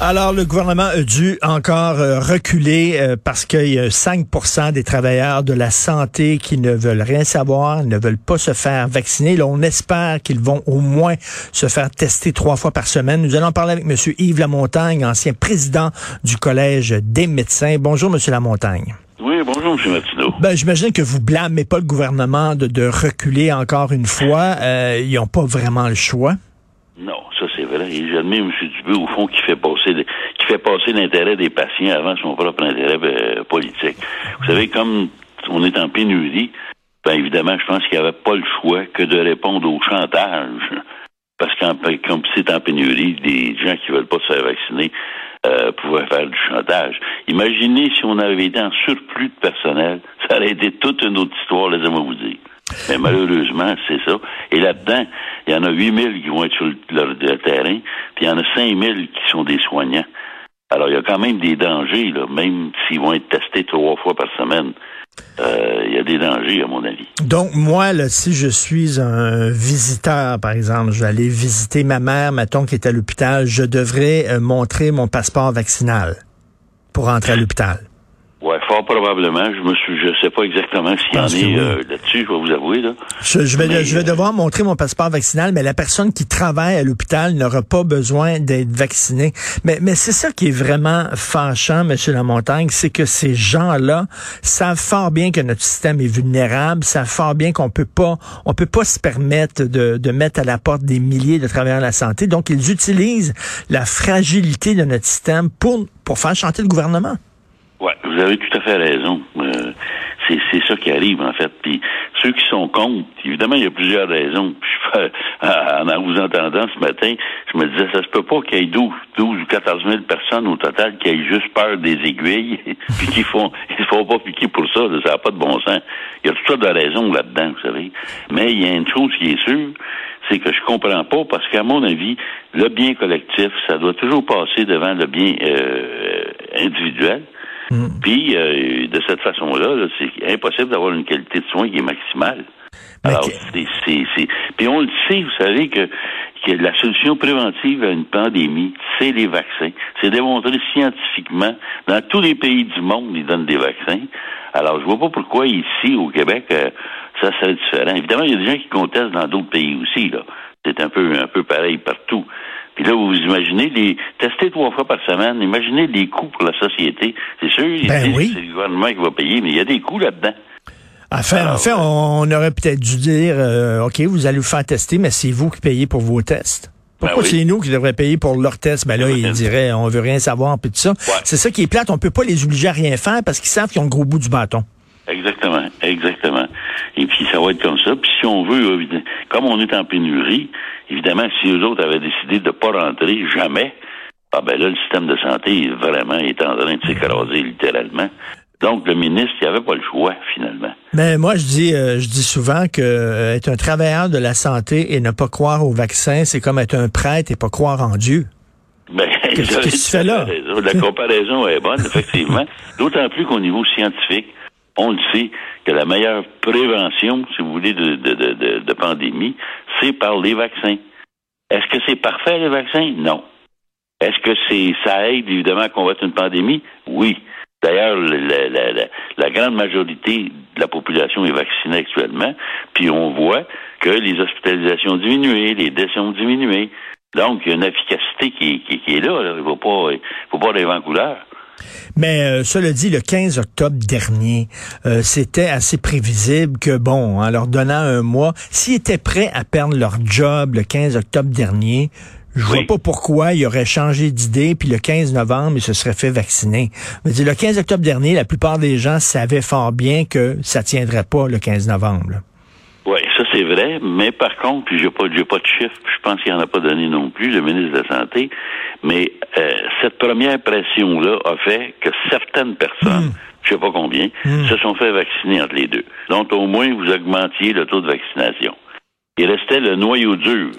Alors, le gouvernement a dû encore euh, reculer euh, parce qu'il y a 5% des travailleurs de la santé qui ne veulent rien savoir, ne veulent pas se faire vacciner. Là, on espère qu'ils vont au moins se faire tester trois fois par semaine. Nous allons parler avec M. Yves Lamontagne, ancien président du Collège des médecins. Bonjour, M. Lamontagne. Oui, bonjour, M. Martineau. Ben, j'imagine que vous blâmez pas le gouvernement de, de reculer encore une fois. Euh, ils n'ont pas vraiment le choix. Non, ça c'est vrai. Et j'admets M. Au fond, qui fait passer qui fait passer l'intérêt des patients avant son propre intérêt euh, politique. Vous savez, comme on est en pénurie, ben évidemment, je pense qu'il n'y avait pas le choix que de répondre au chantage. Parce qu'en comme c'est en pénurie, des gens qui veulent pas se faire vacciner euh, pouvaient faire du chantage. Imaginez si on avait été en surplus de personnel, ça aurait été toute une autre histoire, laissez-moi vous dire. Mais malheureusement, c'est ça. Et là-dedans, il y en a 8000 qui vont être sur le, terrain, puis il y en a 5000 qui sont des soignants. Alors, il y a quand même des dangers, même s'ils vont être testés trois fois par semaine. Euh, il y a des dangers, à mon avis. Donc, moi, là, si je suis un visiteur, par exemple, je vais aller visiter ma mère, mettons, qui est à l'hôpital, je devrais euh, montrer mon passeport vaccinal pour entrer à l'hôpital. Fort probablement. Je me suis, je sais pas exactement s'il y en est euh, là-dessus, je vais vous avouer. Là. Je, vais, je vais devoir montrer mon passeport vaccinal, mais la personne qui travaille à l'hôpital n'aura pas besoin d'être vaccinée. Mais, mais c'est ça qui est vraiment fâchant, Monsieur Lamontagne, c'est que ces gens-là savent fort bien que notre système est vulnérable, savent fort bien qu'on peut pas, on peut pas se permettre de, de mettre à la porte des milliers de travailleurs de la santé. Donc, ils utilisent la fragilité de notre système pour, pour faire chanter le gouvernement. Vous avez tout à fait raison. Euh, c'est, ça qui arrive, en fait. Puis ceux qui sont contre, évidemment, il y a plusieurs raisons. en vous entendant ce matin, je me disais, ça se peut pas qu'il y ait 12, 12 ou 14 000 personnes au total qui aient juste peur des aiguilles, puis qui font, ils font pas piquer pour ça. ça n'a pas de bon sens. Il y a toutes sortes de raisons là-dedans, vous savez. Mais il y a une chose qui est sûre, c'est que je comprends pas parce qu'à mon avis, le bien collectif, ça doit toujours passer devant le bien euh, individuel. Mm. Puis, euh, de cette façon-là, c'est impossible d'avoir une qualité de soins qui est maximale. Alors, c'est, c'est, Puis on le sait, vous savez que, que la solution préventive à une pandémie, c'est les vaccins. C'est démontré scientifiquement. Dans tous les pays du monde, ils donnent des vaccins. Alors, je vois pas pourquoi ici, au Québec, euh, ça serait différent. Évidemment, il y a des gens qui contestent dans d'autres pays aussi, là. C'est un peu, un peu pareil partout. Puis là, vous imaginez les tester trois fois par semaine, imaginez les coûts pour la société. C'est sûr, ben c'est le gouvernement qui va payer, mais il y a des coûts là-dedans. Enfin, en fait, on, aurait peut-être dû dire, euh, OK, vous allez vous faire tester, mais c'est vous qui payez pour vos tests. Pourquoi ben c'est nous qui devrions payer pour leurs tests? Ben là, ils diraient, on veut rien savoir, puis tout ça. C'est ça qui est plate. On peut pas les obliger à rien faire parce qu'ils savent qu'ils ont le gros bout du bâton. Exactement. Et puis ça va être comme ça. Puis si on veut, comme on est en pénurie, évidemment, si eux autres avaient décidé de ne pas rentrer jamais, ah ben là, le système de santé vraiment est en train de s'écraser littéralement. Donc, le ministre, il avait pas le choix, finalement. Mais moi, je dis, euh, je dis souvent que euh, être un travailleur de la santé et ne pas croire au vaccin, c'est comme être un prêtre et pas croire en Dieu. Ben, Qu'est-ce que tu fais là? La comparaison est bonne, effectivement. D'autant plus qu'au niveau scientifique, on le sait que la meilleure prévention, si vous voulez, de, de, de, de pandémie, c'est par les vaccins. Est-ce que c'est parfait, les vaccins? Non. Est-ce que c'est ça aide évidemment à combattre une pandémie? Oui. D'ailleurs, la, la, la, grande majorité de la population est vaccinée actuellement, puis on voit que les hospitalisations ont diminué, les décès ont diminué. Donc, il y a une efficacité qui, qui, est là. Il ne faut pas, faut pas rêver en couleur. Mais euh, cela dit, le 15 octobre dernier, euh, c'était assez prévisible que, bon, en leur donnant un mois, s'ils étaient prêts à perdre leur job le 15 octobre dernier, je vois pas pourquoi ils auraient changé d'idée, puis le 15 novembre, ils se seraient fait vacciner. Mais le 15 octobre dernier, la plupart des gens savaient fort bien que ça tiendrait pas le 15 novembre. Oui, ça c'est vrai, mais par contre, puis j'ai pas, j'ai pas de chiffre, je pense qu'il en a pas donné non plus, le ministre de la Santé, mais euh, cette première pression-là a fait que certaines personnes, hmm. je sais pas combien, hmm. se sont fait vacciner entre les deux. Donc au moins vous augmentiez le taux de vaccination. Il restait le noyau dur.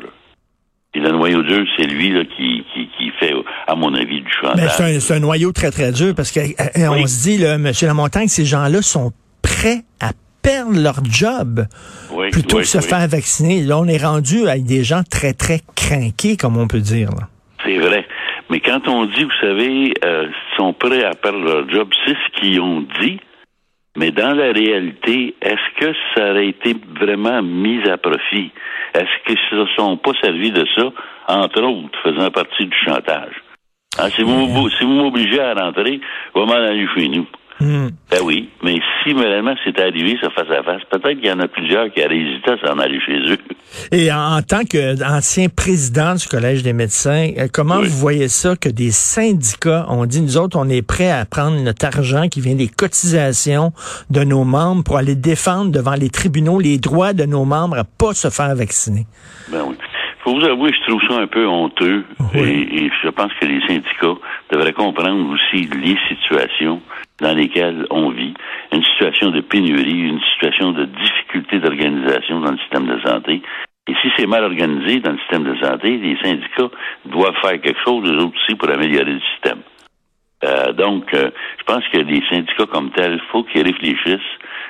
Et le noyau dur, c'est lui là, qui, qui, qui, fait, à mon avis, du chantage. C'est un, un, noyau très, très dur parce qu'on oui. se dit, là, M. Lamontagne, ces gens-là sont prêts à perdre leur job oui, plutôt oui, que se oui. faire vacciner. Là, on est rendu avec des gens très, très craqués, comme on peut dire. C'est vrai. Mais quand on dit, vous savez, euh, sont prêts à perdre leur job, c'est ce qu'ils ont dit. Mais dans la réalité, est-ce que ça aurait été vraiment mis à profit? Est-ce qu'ils ne se sont pas servis de ça, entre autres, faisant partie du chantage? Hein, si vous, si vous m'obligez à rentrer, vais m'en aller chez nous. Mmh. Ben oui, mais si réellement c'était arrivé ça face à face, peut-être qu'il y en a plusieurs qui auraient hésité à s'en aller chez eux. Et en, en tant qu'ancien président du Collège des médecins, euh, comment oui. vous voyez ça que des syndicats ont dit, nous autres, on est prêts à prendre notre argent qui vient des cotisations de nos membres pour aller défendre devant les tribunaux les droits de nos membres à pas se faire vacciner? Ben oui. Faut vous avouer, je trouve ça un peu honteux oui. et, et, je pense que les syndicats devraient comprendre aussi les situations dans lesquelles on vit, une situation de pénurie, une situation de difficulté d'organisation dans le système de santé. Et si c'est mal organisé dans le système de santé, les syndicats doivent faire quelque chose, eux autres aussi, pour améliorer le système. Euh, donc, euh, je pense que les syndicats comme tels, faut qu'ils réfléchissent.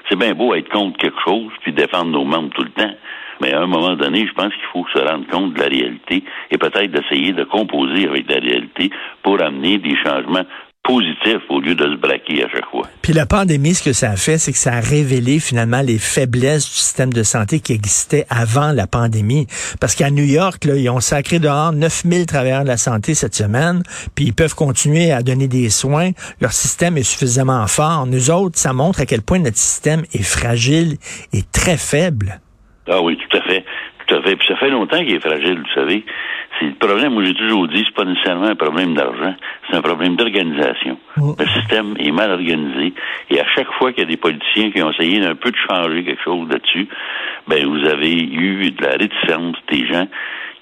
C'est bien beau être contre quelque chose puis défendre nos membres tout le temps. Mais à un moment donné, je pense qu'il faut se rendre compte de la réalité et peut-être d'essayer de composer avec la réalité pour amener des changements positif au lieu de se braquer à chaque fois. Puis la pandémie, ce que ça a fait, c'est que ça a révélé finalement les faiblesses du système de santé qui existait avant la pandémie. Parce qu'à New York, là, ils ont sacré dehors 9000 travailleurs de la santé cette semaine, puis ils peuvent continuer à donner des soins. Leur système est suffisamment fort. Nous autres, ça montre à quel point notre système est fragile et très faible. Ah oui, tout à fait. Tout à fait. Puis ça fait longtemps qu'il est fragile, vous savez. C'est le problème, moi j'ai toujours dit, c'est pas nécessairement un problème d'argent, c'est un problème d'organisation. Le système est mal organisé et à chaque fois qu'il y a des politiciens qui ont essayé d'un peu de changer quelque chose là-dessus, ben vous avez eu de la réticence des gens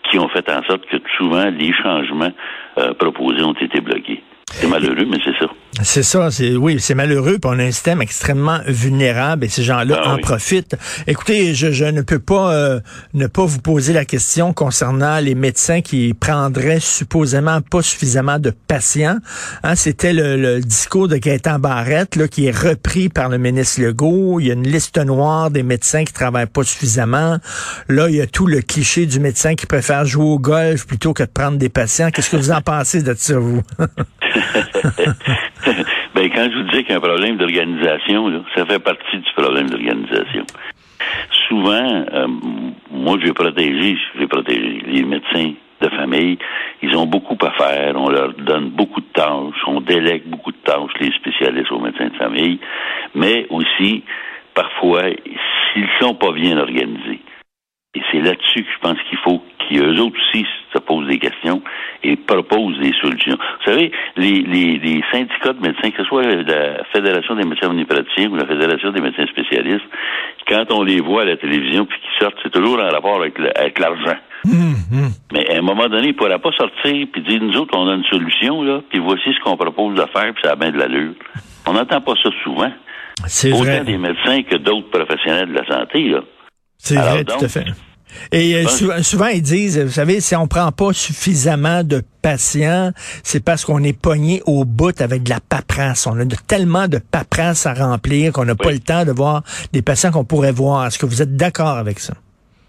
qui ont fait en sorte que souvent les changements euh, proposés ont été bloqués. C'est malheureux, mais c'est ça. C'est ça, c'est oui, c'est malheureux. Puis on a un système extrêmement vulnérable et ces gens-là Ah en oui. profitent. Écoutez, je, je ne peux pas euh, ne pas vous poser la question concernant les médecins qui prendraient supposément pas suffisamment de patients. Hein, C'était le, le discours de Gaëtan Barrette là, qui est repris par le ministre Legault. Il y a une liste noire des médecins qui travaillent pas suffisamment. Là, il y a tout le cliché du médecin qui préfère jouer au golf plutôt que de prendre des patients. Qu'est-ce que vous en pensez de ça, vous? ben, quand je vous dis qu'il y a un problème d'organisation, ça fait partie du problème d'organisation. Souvent, euh, moi, je vais protéger, je les médecins de famille. Ils ont beaucoup à faire. On leur donne beaucoup de tâches. On délègue beaucoup de tâches, les spécialistes aux médecins de famille. Mais aussi, parfois, s'ils sont pas bien organisés. Et c'est là-dessus que je pense qu'il faut qu'eux autres aussi se posent des questions et proposent des solutions. Vous savez, les, les, les syndicats de médecins, que ce soit la Fédération des médecins omnipraticiens ou la Fédération des médecins spécialistes, quand on les voit à la télévision puis qu'ils sortent, c'est toujours en rapport avec, l'argent. Mmh, Mais à un moment donné, il ne pourra pas sortir puis dire, nous autres, on a une solution, là, puis voici ce qu'on propose de faire, puis ça a bien de l'allure. On n'entend pas ça souvent. C'est Autant vrai. des médecins que d'autres professionnels de la santé, là. C'est Alors vrai, donc, tout à fait. Et euh, souvent, ils disent, vous savez, si on prend pas suffisamment de patients, c'est parce qu'on est pogné au bout avec de la paperasse. On a de- tellement de paperasse à remplir qu'on n'a pas le temps de voir des patients qu'on pourrait voir. Est-ce que vous êtes d'accord avec ça?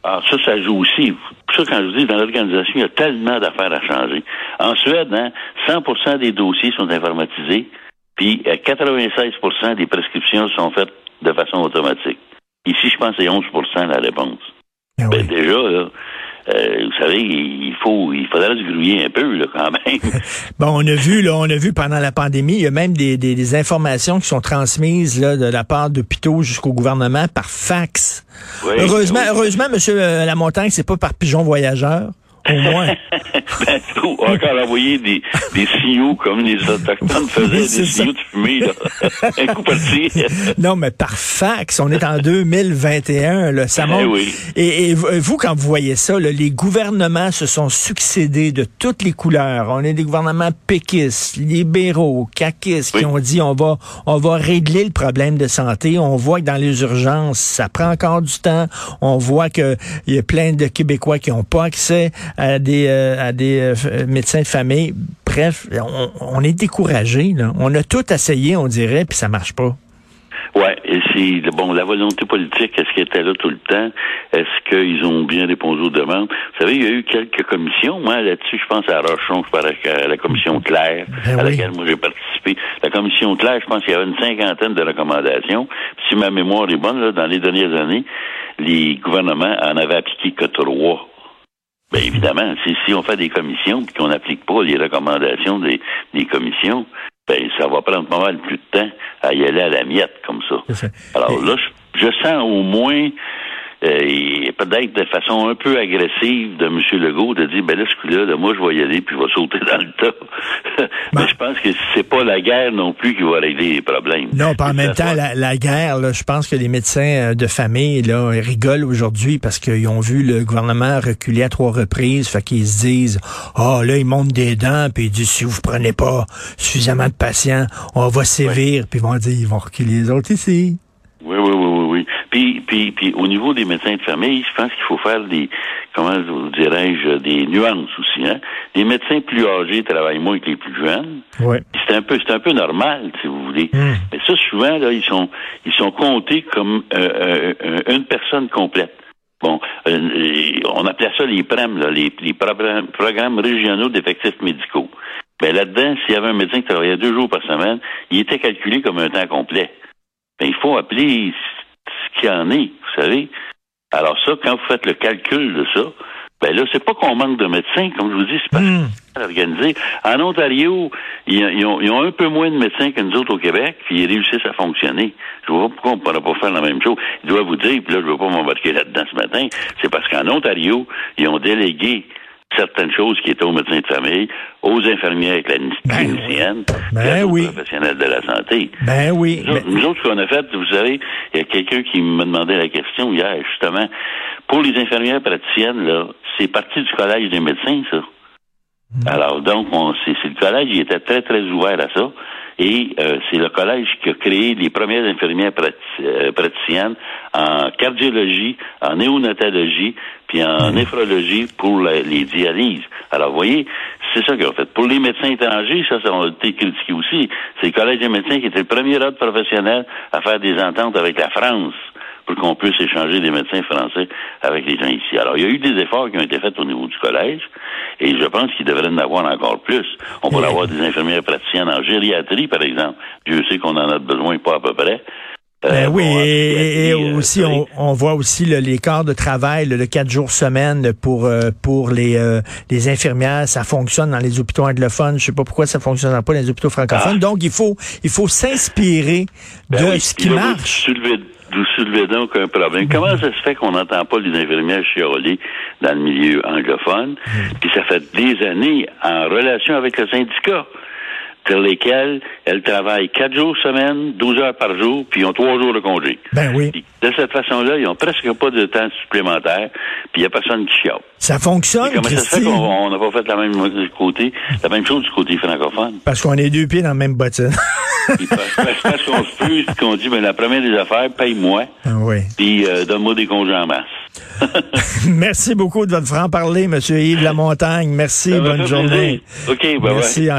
Ah, ça, ça joue aussi. Pour ça, quand je vous dis, dans l'organisation, il y a tellement d'affaires à changer. En Suède, hein, 100% des dossiers sont informatisés, puis euh, 96% des prescriptions sont faites de façon automatique. Ici, je pense que c'est 11% la réponse. Ben Ben, oui. déjà, là, euh, vous savez, il faut, il faudrait se grouiller un peu, là, quand même. Bon, on a vu, là, on a vu pendant la pandémie, il y a même des, des, des informations qui sont transmises là, de la part d'hôpitaux jusqu'au gouvernement par fax. Oui, heureusement, oui. heureusement, Monsieur euh, Lamontagne, c'est pas par pigeon voyageur. Au moins. ben, faut encore envoyer des, des signaux comme les Autochtones faisaient, Oui, des signaux de fumée, là. un coup parti. non, mais par fax, on est en 2021, là, ça Eh monte. oui. Et, et vous, quand vous voyez ça, là, les gouvernements se sont succédés de toutes les couleurs. On est des gouvernements péquistes, libéraux, caquistes, qui ont dit on va, on va régler le problème de santé. On voit que dans les urgences, ça prend encore du temps. On voit que il y a plein de Québécois qui n'ont pas accès à des, à des médecins de famille. Bref, on, on est découragé. On a tout essayé, on dirait, puis ça marche pas. Ouais, et c'est bon la volonté politique, est-ce qu'elle était là tout le temps? Est-ce qu'ils ont bien répondu aux demandes? Vous savez, il y a eu quelques commissions. Moi, là-dessus, je pense à Rochon, je pense à la commission Claire, ben à laquelle moi j'ai participé. La commission Claire, je pense qu'il y avait une cinquantaine de recommandations. Si ma mémoire est bonne, là, dans les dernières années, les gouvernements en avaient appliqué que trois. Bien évidemment, si, si on fait des commissions et qu'on n'applique pas les recommandations des, des commissions, ben ça va prendre pas mal plus de temps à y aller à la miette comme ça. Alors là, je, sens au moins euh, peut-être de façon un peu agressive de M. Legault de dire ben là ce coup-là, moi je vais y aller puis je vais sauter dans le tas. Mais ben je pense que c'est pas la guerre non plus qui va régler les problèmes. Non, pas en même temps la, la, guerre, là, je pense que les médecins euh, de famille là rigolent aujourd'hui parce qu'ils ont vu le gouvernement reculer à trois reprises, fait qu'ils se disent ah oh, là ils montent des dents puis ils disent si vous prenez pas suffisamment de patients, on va sévir puis ils vont dire ils vont reculer les autres ici. Oui, oui, oui, oui, oui. Puis, puis, puis, au niveau des médecins de famille, je pense qu'il faut faire des, comment dirais-je, des nuances aussi. Hein? Les médecins plus âgés travaillent moins que les plus jeunes. Ouais. C'est un peu, c'est un peu normal, si vous voulez. Hmm. Mais ça, souvent, là, ils sont, ils sont comptés comme euh, euh, une personne complète. Bon, euh, on appelait ça les PREM, là, les, les programmes, régionaux d'effectifs médicaux. Ben là-dedans, s'il y avait un médecin qui travaillait deux jours par semaine, il était calculé comme un temps complet. Ben, il faut appeler ce qu'il y en est, vous savez. Alors ça, quand vous faites le calcul de ça, ben là, c'est pas qu'on manque de médecins, comme je vous dis, c'est pas mm. organisé. En Ontario, ils, ont, un peu moins de médecins que nous autres au Québec, puis ils réussissent à fonctionner. Je vois pas pourquoi on ne pourrait pas faire la même chose. Je dois vous dire, puis là, je ne veux pas m'embarquer là-dedans ce matin, c'est parce qu'en Ontario, ils ont délégué certaines choses qui étaient aux médecins de famille, aux infirmières avec la clinicienne, ben, aux professionnels de la santé. Ben oui. Nous, autres, ce qu'on a fait, vous savez, il y a quelqu'un qui me demandait la question hier, justement. Pour les infirmières praticiennes, là, c'est parti du collège des médecins, ça. Hmm. Alors, donc, c'est le collège, il était très, très ouvert à ça. Et euh, c'est le collège qui a créé les premières infirmières euh, praticiennes en cardiologie, en néonatologie, puis en mhm. néphrologie pour les dialyses. Alors, vous voyez, c'est ça qu'ils ont fait. Pour les médecins étrangers, ça, ça a été critiqué aussi. C'est le collège des médecins qui était le premier ordre professionnel à faire des ententes avec la France pour qu'on puisse échanger des médecins français avec les gens ici. Alors, il y a eu des efforts qui ont été faits au niveau du collège, et je pense qu'il devrait en avoir encore plus. On pourrait avoir des infirmières praticiennes en gériatrie, par exemple. Dieu sait qu'on en a besoin, pas à peu près. Euh, ben oui, et, euh, aussi on, voit aussi les quarts de travail, le, quatre jours semaine pour euh, pour les les infirmières, ça fonctionne dans les hôpitaux anglophones. Je sais pas pourquoi ça fonctionne pas dans les hôpitaux francophones. Ah. Donc il faut il faut s'inspirer ben de ce qui marche vous soulevez donc un problème. Comment ça se fait qu'on n'entend pas les infirmières chialer dans le milieu anglophone? Mm. Puis ça fait des années en relation avec le syndicat pour lesquels elles travaillent quatre jours semaine, 12 heures par jour, puis ils ont trois jours de congé. Ben oui. de cette façon-là, ils ont presque pas de temps supplémentaire, puis il n'y a personne qui chiale. Ça fonctionne, Comment ça se fait qu'on n'a pas fait la même côté, la même chose du côté francophone? Parce qu'on est deux pieds dans la même bottine. parce qu'on se peut, qu'on dit, ben, la première des affaires, paye-moi. Ah oui. Puis euh, donne-moi des congés en masse. Merci beaucoup de votre franc-parler, M. Yves Lamontagne. Merci, bonne journée. OK, bye Merci.